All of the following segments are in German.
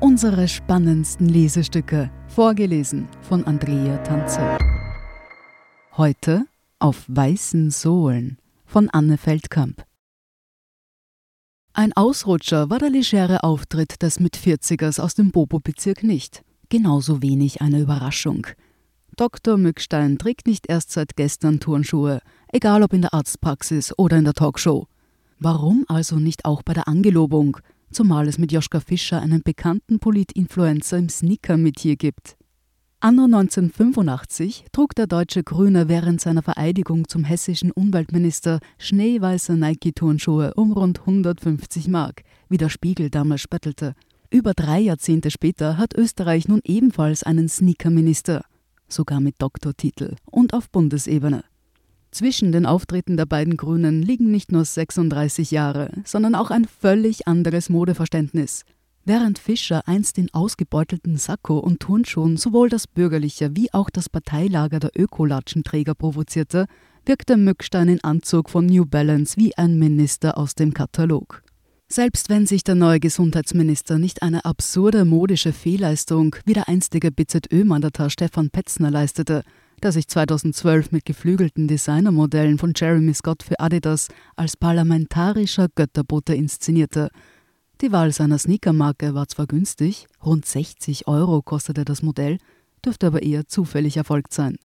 Unsere spannendsten Lesestücke, vorgelesen von Andrea Tanzer. Heute auf weißen Sohlen von Anne Feldkamp. Ein Ausrutscher war der legere Auftritt des Mit-40ers aus dem Bobo-Bezirk nicht. Genauso wenig eine Überraschung. Dr. Mückstein trägt nicht erst seit gestern Turnschuhe, egal ob in der Arztpraxis oder in der Talkshow. Warum also nicht auch bei der Angelobung, zumal es mit Joschka Fischer einen bekannten Polit-Influencer im Sneaker-Metier gibt? Anno 1985 trug der deutsche Grüne während seiner Vereidigung zum hessischen Umweltminister schneeweiße Nike-Turnschuhe um rund 150 Mark, wie der Spiegel damals spöttelte. Über drei Jahrzehnte später hat Österreich nun ebenfalls einen Sneaker-Minister, sogar mit Doktortitel und auf Bundesebene. Zwischen den Auftritten der beiden Grünen liegen nicht nur 36 Jahre, sondern auch ein völlig anderes Modeverständnis. Während Fischer einst in ausgebeutelten Sakko und Turnschuhen sowohl das bürgerliche wie auch das Parteilager der Ökolatschenträger provozierte, wirkte Mückstein in Anzug von New Balance wie ein Minister aus dem Katalog. Selbst wenn sich der neue Gesundheitsminister nicht eine absurde modische Fehlleistung wie der einstige BZÖ-Mandatar Stefan Petzner leistete, der sich 2012 mit geflügelten Designermodellen von Jeremy Scott für Adidas als parlamentarischer Götterbote inszenierte, die Wahl seiner Sneakermarke war zwar günstig, rund 60 Euro kostete das Modell, dürfte aber eher zufällig erfolgt sein.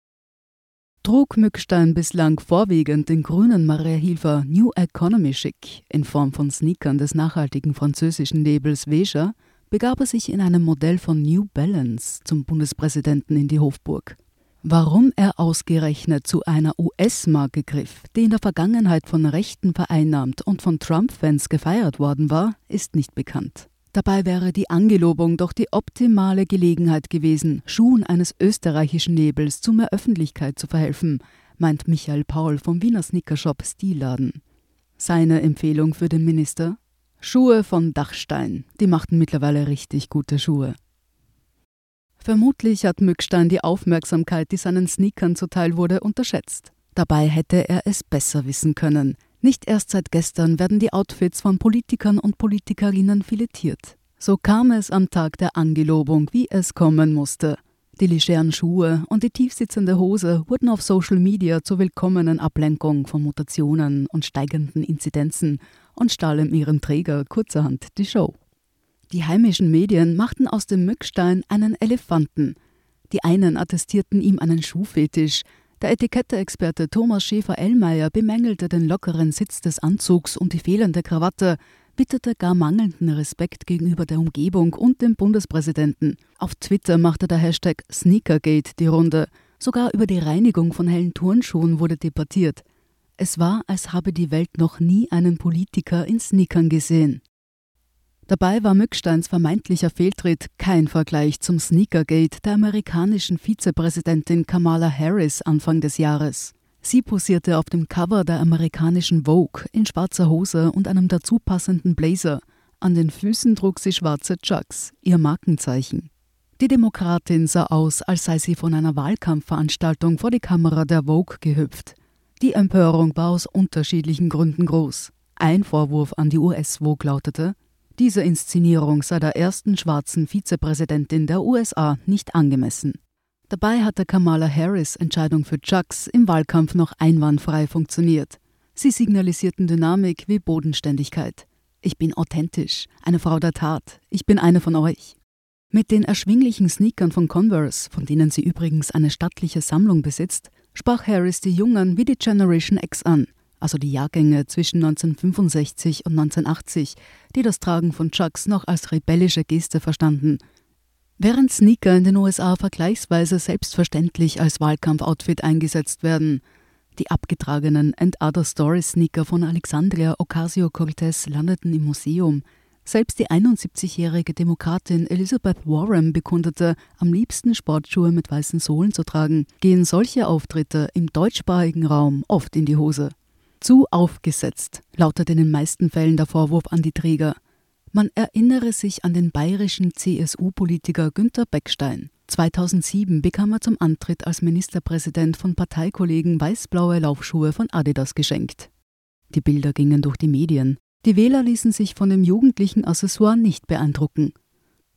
Trug Mückstein bislang vorwiegend den grünen Maria Hilfer New Economy Chic in Form von Sneakern des nachhaltigen französischen Labels Veja, begab er sich in einem Modell von New Balance zum Bundespräsidenten in die Hofburg. Warum er ausgerechnet zu einer US-Marke griff, die in der Vergangenheit von Rechten vereinnahmt und von Trump-Fans gefeiert worden war, ist nicht bekannt. Dabei wäre die Angelobung doch die optimale Gelegenheit gewesen, Schuhen eines österreichischen Nebels zu mehr Öffentlichkeit zu verhelfen, meint Michael Paul vom Wiener Snickershop Stilladen. Seine Empfehlung für den Minister? Schuhe von Dachstein, die machten mittlerweile richtig gute Schuhe. Vermutlich hat Mückstein die Aufmerksamkeit, die seinen Sneakern zuteil wurde, unterschätzt. Dabei hätte er es besser wissen können. Nicht erst seit gestern werden die Outfits von Politikern und Politikerinnen filetiert. So kam es am Tag der Angelobung, wie es kommen musste. Die legeren Schuhe und die tiefsitzende Hose wurden auf Social Media zur willkommenen Ablenkung von Mutationen und steigenden Inzidenzen und stahlen ihrem Träger kurzerhand die Show. Die heimischen Medien machten aus dem Mückstein einen Elefanten. Die einen attestierten ihm einen Schuhfetisch. Der Etiketteexperte Thomas Schäfer-Ellmeier bemängelte den lockeren Sitz des Anzugs und die fehlende Krawatte, witterte gar mangelnden Respekt gegenüber der Umgebung und dem Bundespräsidenten. Auf Twitter machte der Hashtag Sneakergate die Runde. Sogar über die Reinigung von hellen Turnschuhen wurde debattiert. Es war, als habe die Welt noch nie einen Politiker in Sneakern gesehen. Dabei war Mücksteins vermeintlicher Fehltritt kein Vergleich zum Sneakergate der amerikanischen Vizepräsidentin Kamala Harris Anfang des Jahres. Sie posierte auf dem Cover der amerikanischen Vogue in schwarzer Hose und einem dazu passenden Blazer. An den Füßen trug sie schwarze Chucks, ihr Markenzeichen. Die Demokratin sah aus, als sei sie von einer Wahlkampfveranstaltung vor die Kamera der Vogue gehüpft. Die Empörung war aus unterschiedlichen Gründen groß. Ein Vorwurf an die US-Vogue lautete, diese Inszenierung sei der ersten schwarzen Vizepräsidentin der USA nicht angemessen. Dabei hatte Kamala Harris Entscheidung für Chucks im Wahlkampf noch einwandfrei funktioniert. Sie signalisierten Dynamik wie Bodenständigkeit. Ich bin authentisch, eine Frau der Tat, ich bin eine von euch. Mit den erschwinglichen Sneakern von Converse, von denen sie übrigens eine stattliche Sammlung besitzt, sprach Harris die Jungen wie die Generation X an also die Jahrgänge zwischen 1965 und 1980, die das Tragen von Chucks noch als rebellische Geste verstanden. Während Sneaker in den USA vergleichsweise selbstverständlich als Wahlkampfoutfit eingesetzt werden, die abgetragenen And Other Stories Sneaker von Alexandria Ocasio-Cortez landeten im Museum. Selbst die 71-jährige Demokratin Elizabeth Warren bekundete, am liebsten Sportschuhe mit weißen Sohlen zu tragen, gehen solche Auftritte im deutschsprachigen Raum oft in die Hose. Zu aufgesetzt, lautet in den meisten Fällen der Vorwurf an die Träger. Man erinnere sich an den bayerischen CSU-Politiker Günter Beckstein. 2007 bekam er zum Antritt als Ministerpräsident von Parteikollegen weißblaue Laufschuhe von Adidas geschenkt. Die Bilder gingen durch die Medien. Die Wähler ließen sich von dem jugendlichen Accessoire nicht beeindrucken.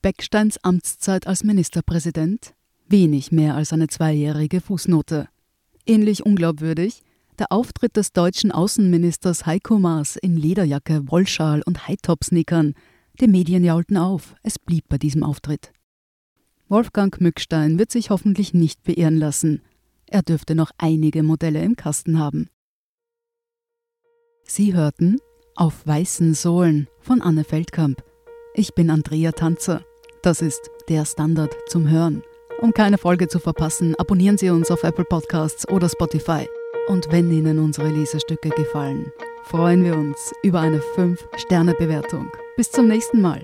Becksteins Amtszeit als Ministerpräsident? Wenig mehr als eine zweijährige Fußnote. Ähnlich unglaubwürdig der Auftritt des deutschen Außenministers Heiko Maas in Lederjacke, Wollschal und Hightop-Sneakern. Die Medien jaulten auf, es blieb bei diesem Auftritt. Wolfgang Mückstein wird sich hoffentlich nicht beirren lassen. Er dürfte noch einige Modelle im Kasten haben. Sie hörten Auf weißen Sohlen von Anne Feldkamp. Ich bin Andrea Tanzer. Das ist der Standard zum Hören. Um keine Folge zu verpassen, abonnieren Sie uns auf Apple Podcasts oder Spotify. Und wenn Ihnen unsere Lesestücke gefallen, freuen wir uns über eine 5-Sterne-Bewertung. Bis zum nächsten Mal.